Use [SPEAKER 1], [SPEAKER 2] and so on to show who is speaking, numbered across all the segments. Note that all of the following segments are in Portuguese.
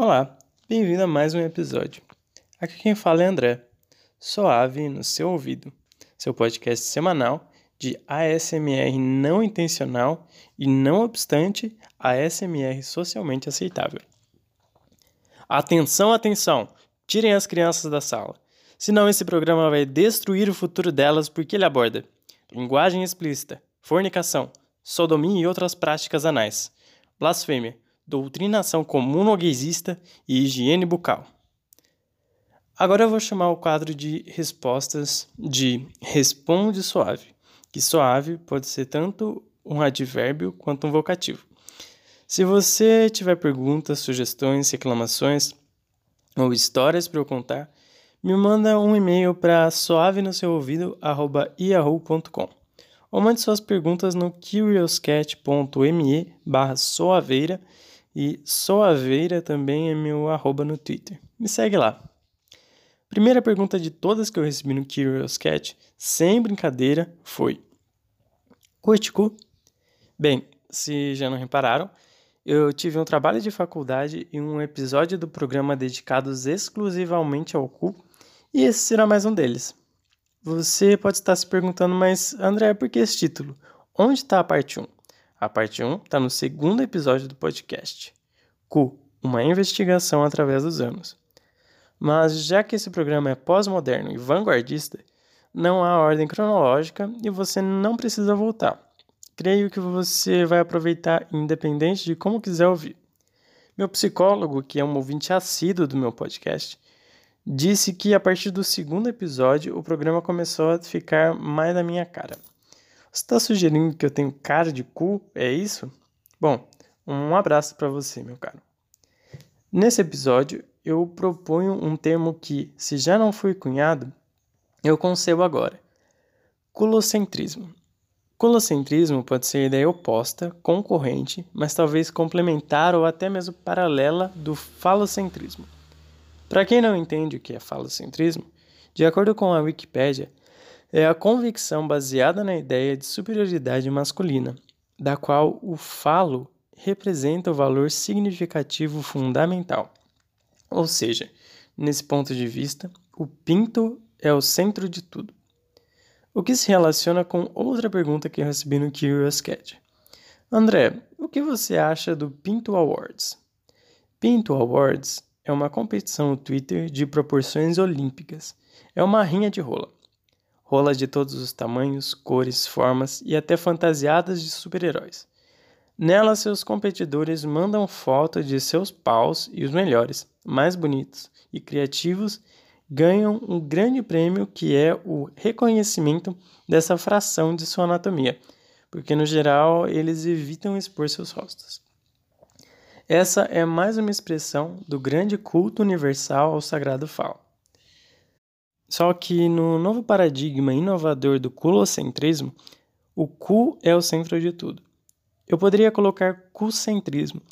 [SPEAKER 1] Olá, bem-vindo a mais um episódio. Aqui quem fala é André, Suave no seu ouvido, seu podcast semanal de ASMR não intencional e, não obstante, ASMR socialmente aceitável. Atenção, atenção! Tirem as crianças da sala, senão esse programa vai destruir o futuro delas porque ele aborda linguagem explícita, fornicação, sodomia e outras práticas anais, blasfêmia, doutrinação comunoguesista e higiene bucal. Agora eu vou chamar o quadro de respostas de responde suave, que suave pode ser tanto um advérbio quanto um vocativo. Se você tiver perguntas, sugestões, reclamações ou histórias para eu contar, me manda um e-mail para suave no seu ouvido@yahoo.com ou mande suas perguntas no curiouscat.me barra soaveira e soaveira também é meu arroba no Twitter. Me segue lá. Primeira pergunta de todas que eu recebi no Curious Cat, sem brincadeira, foi: Curte cu? Bem, se já não repararam, eu tive um trabalho de faculdade e um episódio do programa dedicados exclusivamente ao cu, e esse será mais um deles. Você pode estar se perguntando, mas André, por que esse título? Onde está a parte 1? A parte 1 está no segundo episódio do podcast. Cu, uma investigação através dos anos. Mas já que esse programa é pós-moderno e vanguardista, não há ordem cronológica e você não precisa voltar. Creio que você vai aproveitar independente de como quiser ouvir. Meu psicólogo, que é um ouvinte assíduo do meu podcast, disse que a partir do segundo episódio o programa começou a ficar mais na minha cara. Está sugerindo que eu tenho cara de cu? É isso? Bom, um abraço para você, meu caro. Nesse episódio, eu proponho um termo que, se já não foi cunhado, eu concebo agora: culocentrismo. Culocentrismo pode ser ideia oposta, concorrente, mas talvez complementar ou até mesmo paralela do falocentrismo. Para quem não entende o que é falocentrismo, de acordo com a Wikipédia, é a convicção baseada na ideia de superioridade masculina, da qual o falo representa o valor significativo fundamental. Ou seja, nesse ponto de vista, o pinto é o centro de tudo. O que se relaciona com outra pergunta que eu recebi no Curious Cat. André, o que você acha do Pinto Awards? Pinto Awards é uma competição no Twitter de proporções olímpicas. É uma rinha de rola. Rolas de todos os tamanhos, cores, formas e até fantasiadas de super-heróis. Nela, seus competidores mandam foto de seus paus e os melhores, mais bonitos e criativos ganham um grande prêmio que é o reconhecimento dessa fração de sua anatomia, porque no geral eles evitam expor seus rostos. Essa é mais uma expressão do grande culto universal ao sagrado falo. Só que no novo paradigma inovador do culocentrismo, o cu é o centro de tudo. Eu poderia colocar cucentrismo,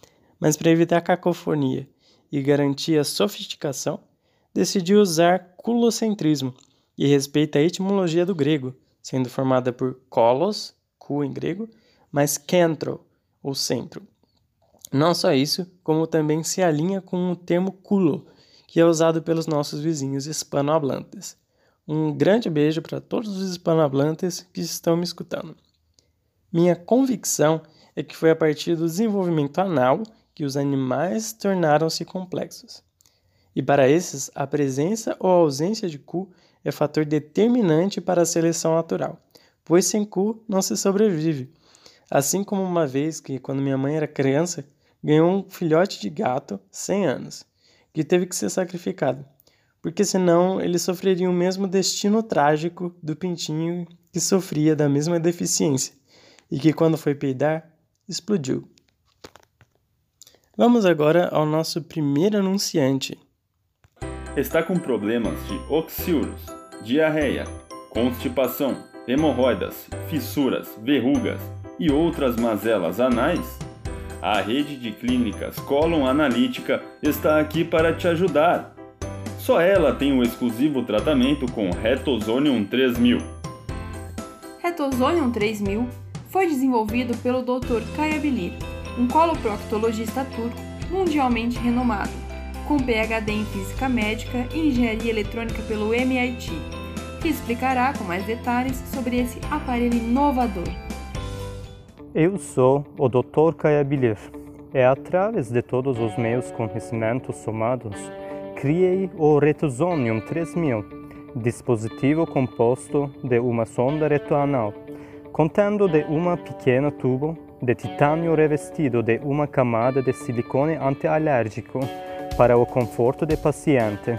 [SPEAKER 1] mas para evitar cacofonia e garantir a sofisticação, decidi usar culocentrismo e respeita a etimologia do grego, sendo formada por kolos, cu em grego, mais kentro, ou centro. Não só isso, como também se alinha com o termo culo, que é usado pelos nossos vizinhos hispanohablantes. Um grande beijo para todos os hispanohablantes que estão me escutando. Minha convicção é que foi a partir do desenvolvimento anal que os animais tornaram-se complexos. E para esses, a presença ou ausência de cu é fator determinante para a seleção natural, pois sem cu não se sobrevive. Assim como uma vez que, quando minha mãe era criança, ganhou um filhote de gato, 100 anos, que teve que ser sacrificado, porque senão ele sofreria o mesmo destino trágico do pintinho que sofria da mesma deficiência, e que quando foi peidar, explodiu. Vamos agora ao nosso primeiro anunciante.
[SPEAKER 2] Está com problemas de oxiuros, diarreia, constipação, hemorroidas, fissuras, verrugas e outras mazelas anais? A rede de clínicas Colon Analítica está aqui para te ajudar. Só ela tem o exclusivo tratamento com Retozonium 3000.
[SPEAKER 3] Retozonium 3000 foi desenvolvido pelo Dr. Kaya Bilir, um coloproctologista turco mundialmente renomado, com PhD em Física Médica e Engenharia Eletrônica pelo MIT, que explicará com mais detalhes sobre esse aparelho inovador.
[SPEAKER 4] Eu sou o Dr. Caia Bilir e, através de todos os meus conhecimentos somados, criei o Retosonium 3000, dispositivo composto de uma sonda retroanal, contendo de uma pequena tubo de titânio revestido de uma camada de silicone antialérgico para o conforto do paciente.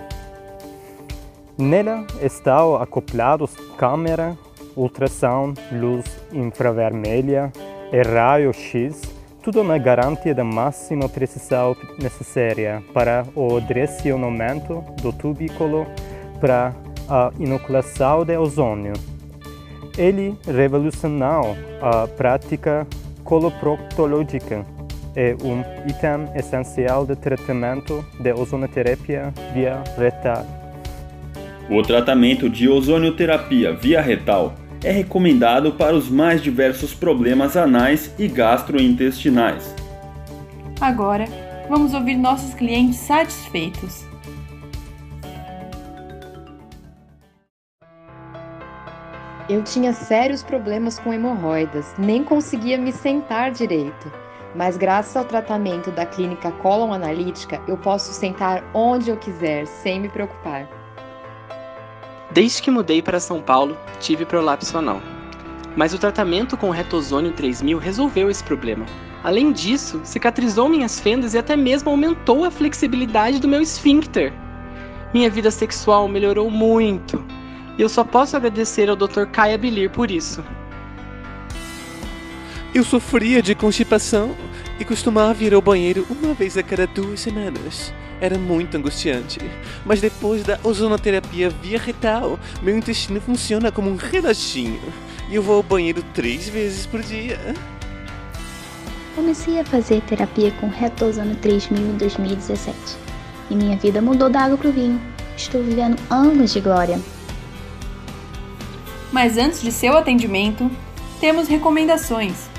[SPEAKER 4] Nela estão acoplados câmera, ultrassom, luz infravermelha e raio-x, tudo na garantia da máxima precisão necessária para o direcionamento do tubículo para a inoculação de ozônio. Ele revolucionou a prática coloproctológica é um item essencial de tratamento de ozonoterapia via retal.
[SPEAKER 2] O tratamento de ozonioterapia via retal é recomendado para os mais diversos problemas anais e gastrointestinais.
[SPEAKER 3] Agora, vamos ouvir nossos clientes satisfeitos.
[SPEAKER 5] Eu tinha sérios problemas com hemorroidas, nem conseguia me sentar direito. Mas graças ao tratamento da clínica Colon Analítica, eu posso sentar onde eu quiser, sem me preocupar.
[SPEAKER 6] Desde que mudei para São Paulo, tive prolapso anal. Mas o tratamento com o Retozônio 3000 resolveu esse problema. Além disso, cicatrizou minhas fendas e até mesmo aumentou a flexibilidade do meu esfíncter. Minha vida sexual melhorou muito. E eu só posso agradecer ao Dr. Caia Bilir por isso.
[SPEAKER 7] Eu sofria de constipação e costumava ir ao banheiro uma vez a cada duas semanas. Era muito angustiante, mas depois da ozonoterapia via retal, meu intestino funciona como um reloginho e eu vou ao banheiro três vezes por dia.
[SPEAKER 8] Comecei a fazer terapia com Retozono 3000 em 2017 e minha vida mudou da água pro vinho. Estou vivendo anos de glória.
[SPEAKER 3] Mas antes de seu atendimento, temos recomendações.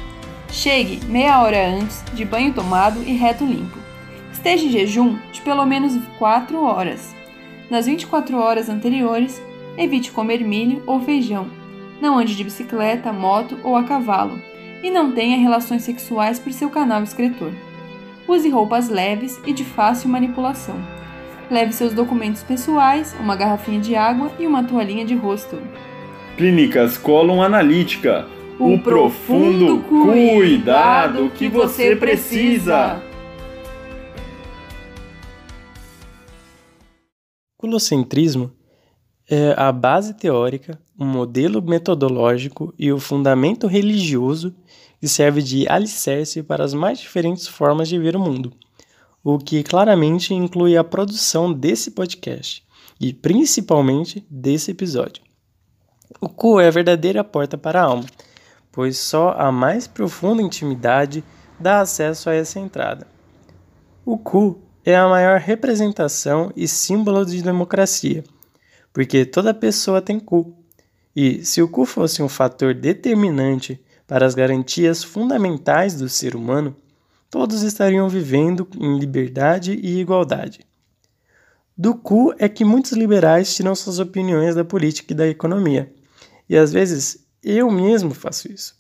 [SPEAKER 3] Chegue meia hora antes de banho tomado e reto limpo. Esteja em jejum de pelo menos 4 horas. Nas 24 horas anteriores, evite comer milho ou feijão. Não ande de bicicleta, moto ou a cavalo. E não tenha relações sexuais por seu canal excretor. Use roupas leves e de fácil manipulação. Leve seus documentos pessoais, uma garrafinha de água e uma toalhinha de rosto.
[SPEAKER 2] Clínicas Colon Analítica. O, profundo cuidado que você precisa.
[SPEAKER 1] Culocentrismo é a base teórica, um modelo metodológico e o fundamento religioso que serve de alicerce para as mais diferentes formas de ver o mundo, o que claramente inclui a produção desse podcast e principalmente desse episódio. O cu é a verdadeira porta para a alma, pois só a mais profunda intimidade dá acesso a essa entrada. O cu é a maior representação e símbolo de democracia, porque toda pessoa tem cu. E se o cu fosse um fator determinante para as garantias fundamentais do ser humano, todos estariam vivendo em liberdade e igualdade. Do cu é que muitos liberais tiram suas opiniões da política e da economia. E às vezes eu mesmo faço isso.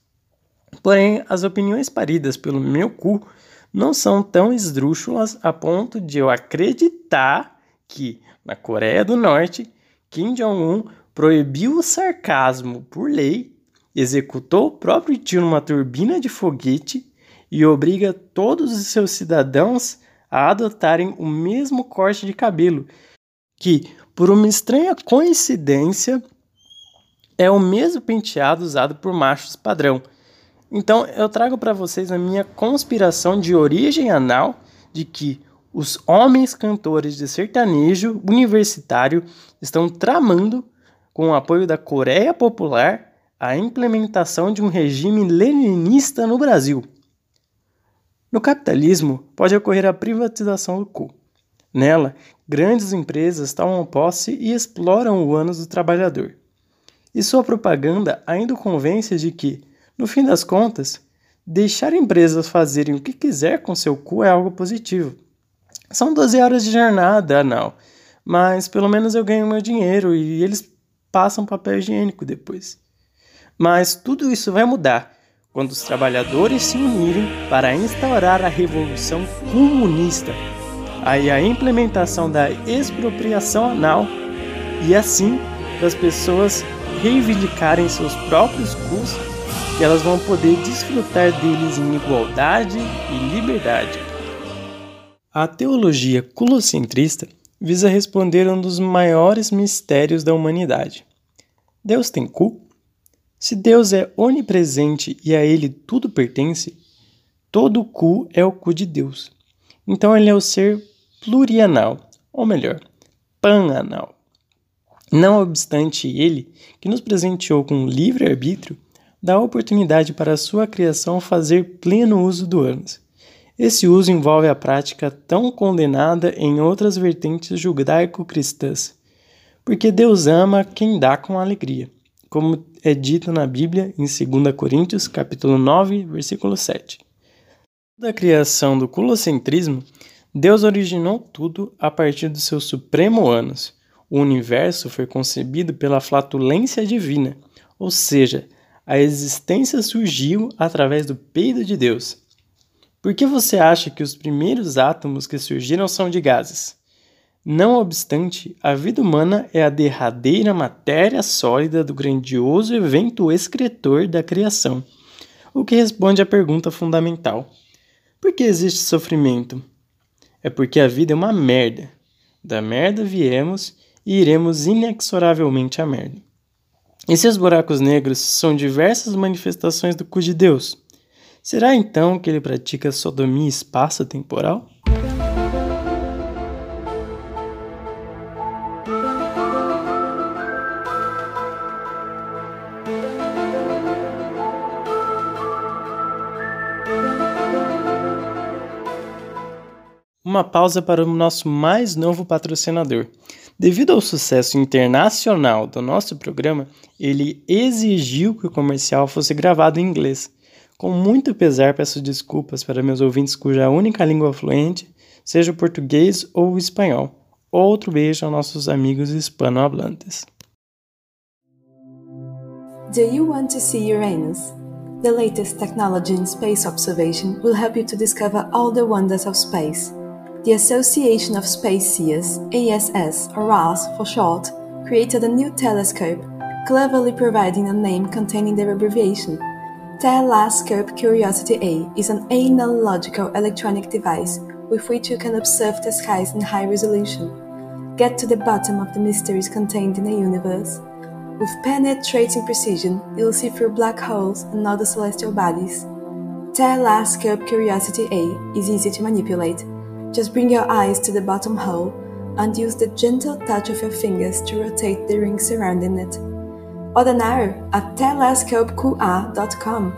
[SPEAKER 1] Porém, as opiniões paridas pelo meu cu não são tão esdrúxulas a ponto de eu acreditar que, na Coreia do Norte, Kim Jong-un proibiu o sarcasmo por lei, executou o próprio tio numa turbina de foguete e obriga todos os seus cidadãos a adotarem o mesmo corte de cabelo, que, por uma estranha coincidência, é o mesmo penteado usado por machos padrão. Então eu trago para vocês a minha conspiração de origem anal de que os homens cantores de sertanejo universitário estão tramando, com o apoio da Coreia Popular, a implementação de um regime leninista no Brasil. No capitalismo, pode ocorrer a privatização do cu. Nela, grandes empresas tomam posse e exploram o ânus do trabalhador. E sua propaganda ainda convence de que, no fim das contas, deixar empresas fazerem o que quiser com seu cu é algo positivo. São 12 horas de jornada, não. Mas pelo menos eu ganho meu dinheiro e eles passam papel higiênico depois. Mas tudo isso vai mudar quando os trabalhadores se unirem para instaurar a revolução comunista, aí a implementação da expropriação anal e assim as pessoas reivindicarem seus próprios custos e elas vão poder desfrutar deles em igualdade e liberdade. A teologia culocentrista visa responder um dos maiores mistérios da humanidade. Deus tem cu? Se Deus é onipresente e a ele tudo pertence, todo cu é o cu de Deus. Então ele é o ser plurianal, ou melhor, pananal. Não obstante ele, que nos presenteou com livre-arbítrio, dá oportunidade para a sua criação fazer pleno uso do ânus. Esse uso envolve a prática tão condenada em outras vertentes judaico-cristãs, porque Deus ama quem dá com alegria, como é dito na Bíblia em 2 Coríntios, capítulo 9, versículo 7. Da criação do culocentrismo, Deus originou tudo a partir do seu supremo ânus. O universo foi concebido pela flatulência divina, ou seja, a existência surgiu através do peido de Deus. Por que você acha que os primeiros átomos que surgiram são de gases? Não obstante, a vida humana é a derradeira matéria sólida do grandioso evento excretor da criação, o que responde à pergunta fundamental: por que existe sofrimento? É porque a vida é uma merda. Da merda viemos e iremos inexoravelmente à merda. E se os buracos negros são diversas manifestações do cu de Deus, será então que ele pratica sodomia espaço-temporal? Uma pausa para o nosso mais novo patrocinador. Devido ao sucesso internacional do nosso programa, ele exigiu que o comercial fosse gravado em inglês. Com muito pesar, peço desculpas para meus ouvintes cuja única língua fluente seja o português ou o espanhol. Outro beijo aos nossos amigos hispanohablantes.
[SPEAKER 9] Do you want to see Uranus? The latest technology in space observation will help you to discover all the wonders of space. The Association of Space Seers, ASS or RAS for short, created a new telescope, cleverly providing a name containing the abbreviation. Telescope Curiosity A is an analogical electronic device with which you can observe the skies in high resolution. Get to the bottom of the mysteries contained in the universe. With penetrating precision, you'll see through black holes and other celestial bodies. Telescope Curiosity A is easy to manipulate just bring your eyes to the bottom hole and use the gentle touch of your fingers to rotate the ring surrounding it. Order now at telescopeqa.com.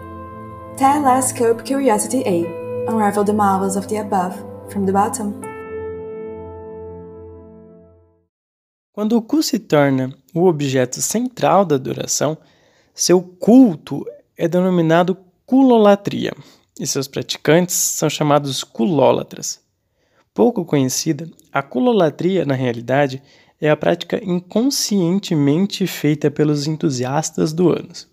[SPEAKER 9] Telescope Curiosity A unravel the marvels of the above from the bottom.
[SPEAKER 1] Quando o cu se torna o objeto central da adoração, seu culto é denominado culolatria, e seus praticantes são chamados culólatras. Pouco conhecida, a culolatria, na realidade, é a prática inconscientemente feita pelos entusiastas do ânus.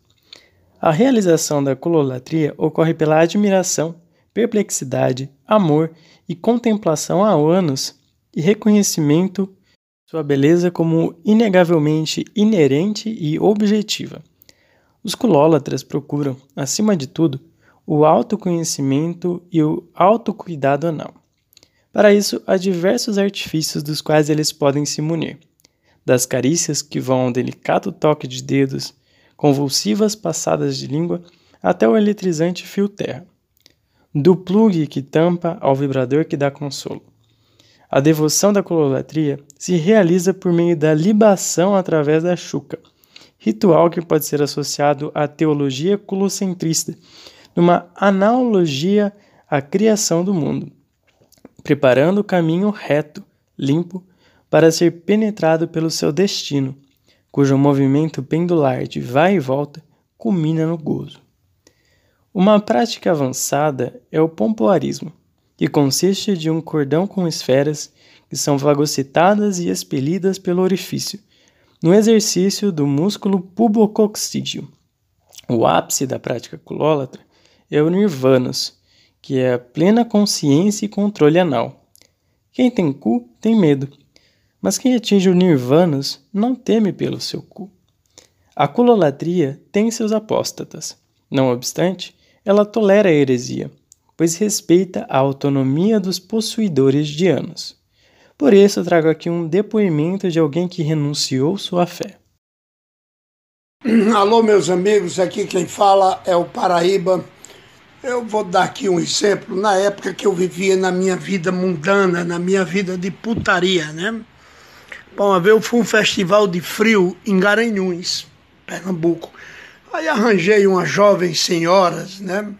[SPEAKER 1] A realização da culolatria ocorre pela admiração, perplexidade, amor e contemplação ao ânus e reconhecimento sua beleza como inegavelmente inerente e objetiva. Os culólatras procuram, acima de tudo, o autoconhecimento e o autocuidado anal. Para isso, há diversos artifícios dos quais eles podem se munir, das carícias que vão ao delicado toque de dedos, convulsivas passadas de língua, até o eletrizante fio terra, do plugue que tampa ao vibrador que dá consolo. A devoção da cololatria se realiza por meio da libação através da chuca, ritual que pode ser associado à teologia culocentrista, numa analogia à criação do mundo preparando o caminho reto, limpo, para ser penetrado pelo seu destino, cujo movimento pendular de vai e volta culmina no gozo. Uma prática avançada é o pompoarismo, que consiste de um cordão com esferas que são fagocitadas e expelidas pelo orifício, no exercício do músculo pubococcígeo. O ápice da prática culólatra é o nirvanas, que é a plena consciência e controle anal. Quem tem cu tem medo, mas quem atinge o nirvanas não teme pelo seu cu. A culolatria tem seus apóstatas. Não obstante, ela tolera a heresia, pois respeita a autonomia dos possuidores de anos. Por isso, trago aqui um depoimento de alguém que renunciou sua fé.
[SPEAKER 10] Alô, meus amigos, aqui quem fala é o Paraíba. Eu vou dar aqui um exemplo. Na época que eu vivia na minha vida mundana, na minha vida de putaria, né? Bom, uma vez eu fui um festival de frio em Garanhuns, Pernambuco. Aí arranjei umas jovens senhoras, né?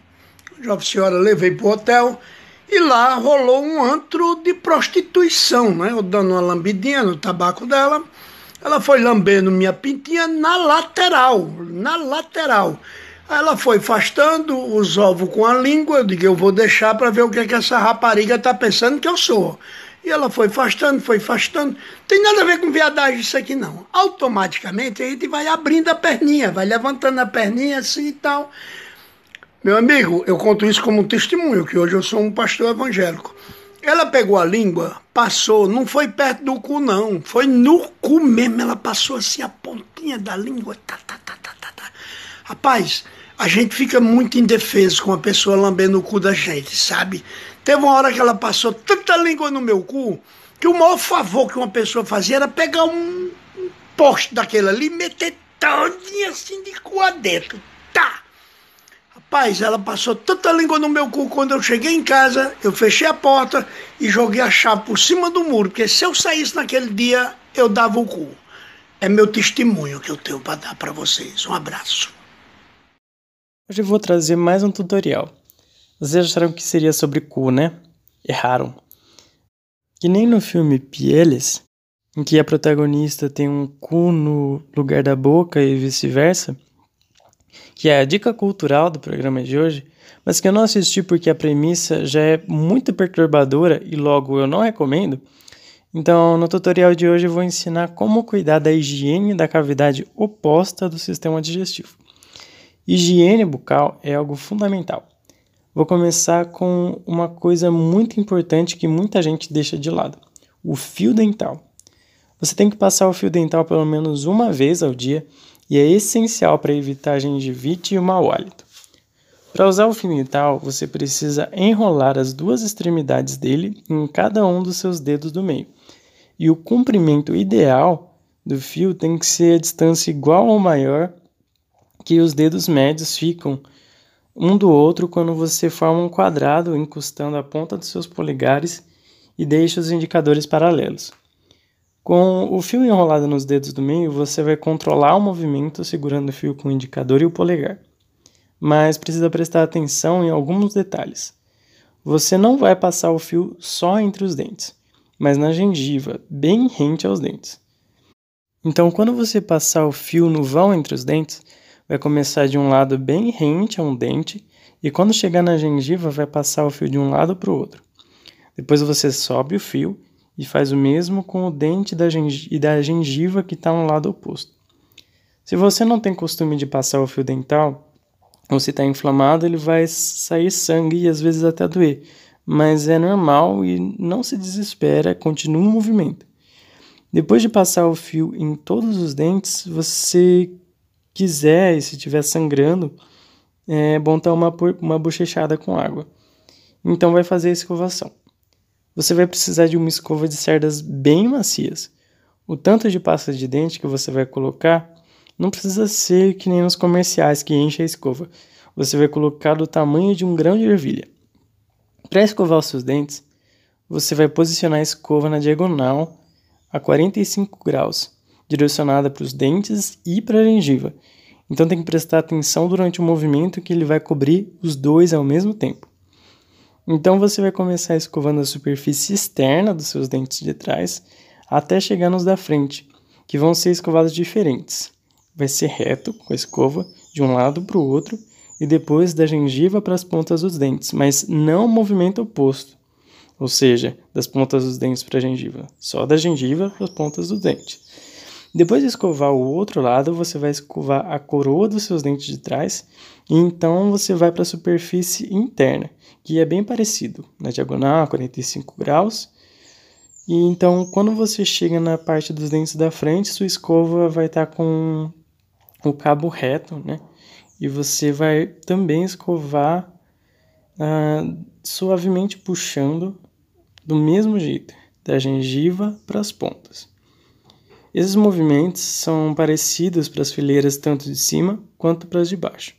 [SPEAKER 10] jovem senhora levei pro hotel e lá rolou um antro de prostituição, né? Eu dando uma lambidinha no tabaco dela. Ela foi lambendo minha pintinha na lateral, na lateral. Ela foi afastando os ovos com a língua. Eu digo, eu vou deixar para ver o que, é que essa rapariga tá pensando que eu sou. E ela foi afastando, foi afastando. Tem nada a ver com viadagem isso aqui, não. Automaticamente a gente vai abrindo a perninha, vai levantando a perninha assim e tal. Meu amigo, eu conto isso como um testemunho, que hoje eu sou um pastor evangélico. Ela pegou a língua, passou, não foi perto do cu, não. Foi no cu mesmo. Ela passou assim a pontinha da língua. Tá, tá, tá, tá, tá, tá. Rapaz, a gente fica muito indefeso com a pessoa lambendo o cu da gente, sabe? Teve uma hora que ela passou tanta língua no meu cu que o maior favor que uma pessoa fazia era pegar um, um poste daquele ali e meter todinho assim de cu adentro. Tá! Rapaz, ela passou tanta língua no meu cu quando eu cheguei em casa, eu fechei a porta e joguei a chave por cima do muro, porque se eu saísse naquele dia, eu dava o cu. É meu testemunho que eu tenho para dar para vocês. Um abraço.
[SPEAKER 1] Hoje eu vou trazer mais um tutorial. Vocês acharam que seria sobre cu, né? Erraram. Que nem no filme Pieles, em que a protagonista tem um cu no lugar da boca e vice-versa, que é a dica cultural do programa de hoje, mas que eu não assisti porque a premissa já é muito perturbadora e logo eu não recomendo. Então, no tutorial de hoje eu vou ensinar como cuidar da higiene da cavidade oposta do sistema digestivo. Higiene bucal é algo fundamental. Vou começar com uma coisa muito importante que muita gente deixa de lado: o fio dental. Você tem que passar o fio dental pelo menos uma vez ao dia e é essencial para evitar gengivite e o mau hálito. Para usar o fio dental, você precisa enrolar as duas extremidades dele em cada um dos seus dedos do meio. E o comprimento ideal do fio tem que ser a distância igual ou maior que os dedos médios ficam um do outro quando você forma um quadrado encostando a ponta dos seus polegares e deixa os indicadores paralelos. Com o fio enrolado nos dedos do meio, você vai controlar o movimento segurando o fio com o indicador e o polegar. Mas precisa prestar atenção em alguns detalhes. Você não vai passar o fio só entre os dentes, mas na gengiva, bem rente aos dentes. Então, quando você passar o fio no vão entre os dentes, vai começar de um lado bem rente a um dente e quando chegar na gengiva vai passar o fio de um lado para o outro. Depois você sobe o fio e faz o mesmo com o dente da e da gengiva que está no lado oposto. Se você não tem costume de passar o fio dental, ou se está inflamado, ele vai sair sangue e às vezes até doer, mas é normal e não se desespera, continua o movimento. Depois de passar o fio em todos os dentes, você quiser e se estiver sangrando, é bom dar uma, uma bochechada com água. Então vai fazer a escovação você vai precisar de uma escova de cerdas bem macias. O tanto de pasta de dente que você vai colocar não precisa ser que nem nos comerciais que enche a escova. Você vai colocar do tamanho de um grão de ervilha. Para escovar os seus dentes, você vai posicionar a escova na diagonal a 45 graus, direcionada para os dentes e para a gengiva. Então tem que prestar atenção durante o movimento que ele vai cobrir os dois ao mesmo tempo. Então você vai começar escovando a superfície externa dos seus dentes de trás até chegar nos da frente, que vão ser escovados diferentes. Vai ser reto com a escova de um lado para o outro e depois da gengiva para as pontas dos dentes, mas não movimento oposto. ou seja, das pontas dos dentes para a gengiva, só da gengiva para as pontas dos dentes. Depois de escovar o outro lado, você vai escovar a coroa dos seus dentes de trás e então você vai para a superfície interna, que é bem parecido, na diagonal, 45 graus. E então, quando você chega na parte dos dentes da frente, sua escova vai estar tá com o cabo reto, né? E você vai também escovar ah, suavemente puxando do mesmo jeito, da gengiva para as pontas. Esses movimentos são parecidos para as fileiras tanto de cima quanto para as de baixo.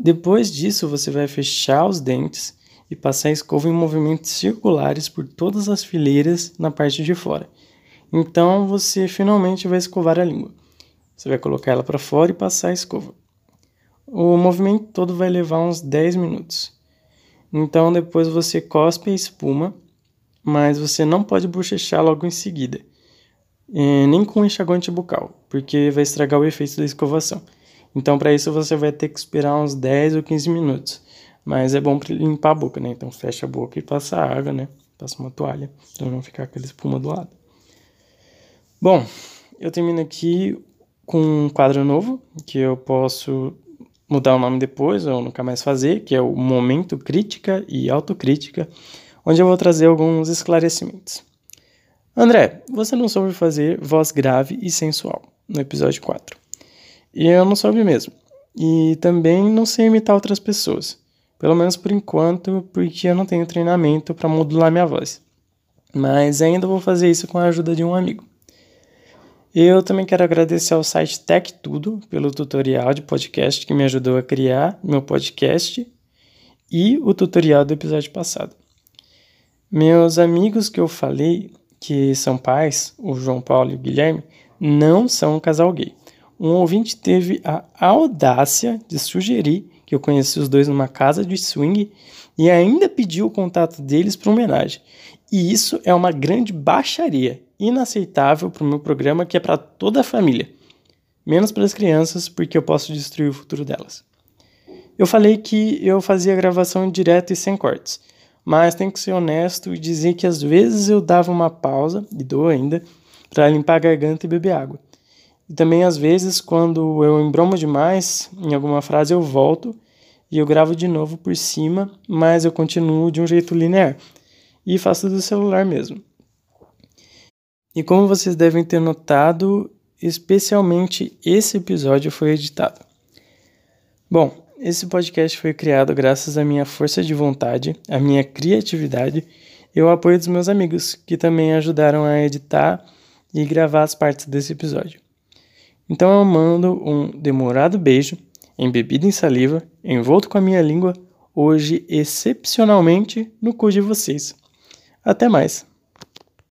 [SPEAKER 1] Depois disso, você vai fechar os dentes e passar a escova em movimentos circulares por todas as fileiras na parte de fora. Então, você finalmente vai escovar a língua. Você vai colocar ela para fora e passar a escova. O movimento todo vai levar uns 10 minutos. Então, depois você cospe a espuma mas você não pode bochechar logo em seguida, nem com enxaguante bucal, porque vai estragar o efeito da escovação. Então, para isso, você vai ter que esperar uns 10 ou 15 minutos. Mas é bom para limpar a boca, né? Então, fecha a boca e passa água, né? Passa uma toalha, para não ficar aquela espuma do lado. Bom, eu termino aqui com um quadro novo, que eu posso mudar o nome depois ou nunca mais fazer, que é o Momento Crítica e Autocrítica onde eu vou trazer alguns esclarecimentos. André, você não soube fazer voz grave e sensual no episódio 4. E eu não soube mesmo. E também não sei imitar outras pessoas. Pelo menos por enquanto, porque eu não tenho treinamento para modular minha voz. Mas ainda vou fazer isso com a ajuda de um amigo. Eu também quero agradecer ao site Tech Tudo pelo tutorial de podcast que me ajudou a criar meu podcast e o tutorial do episódio passado. Meus amigos que eu falei que são pais, o João Paulo e o Guilherme, não são um casal gay. Um ouvinte teve a audácia de sugerir que eu conheci os dois numa casa de swing e ainda pediu o contato deles para homenagem. E isso é uma grande baixaria, inaceitável para o meu programa que é para toda a família, menos para as crianças, porque eu posso destruir o futuro delas. Eu falei que eu fazia gravação direto e sem cortes mas tenho que ser honesto e dizer que às vezes eu dava uma pausa, e dou ainda, para limpar a garganta e beber água. E também às vezes, quando eu embromo demais em alguma frase, eu volto e eu gravo de novo por cima, mas eu continuo de um jeito linear e faço do celular mesmo. E como vocês devem ter notado, especialmente esse episódio foi editado. Bom, esse podcast foi criado graças à minha força de vontade, à minha criatividade e ao apoio dos meus amigos, que também ajudaram a editar e gravar as partes desse episódio. Então eu mando um demorado beijo, embebido em saliva, envolto com a minha língua, hoje excepcionalmente no cu de vocês. Até mais!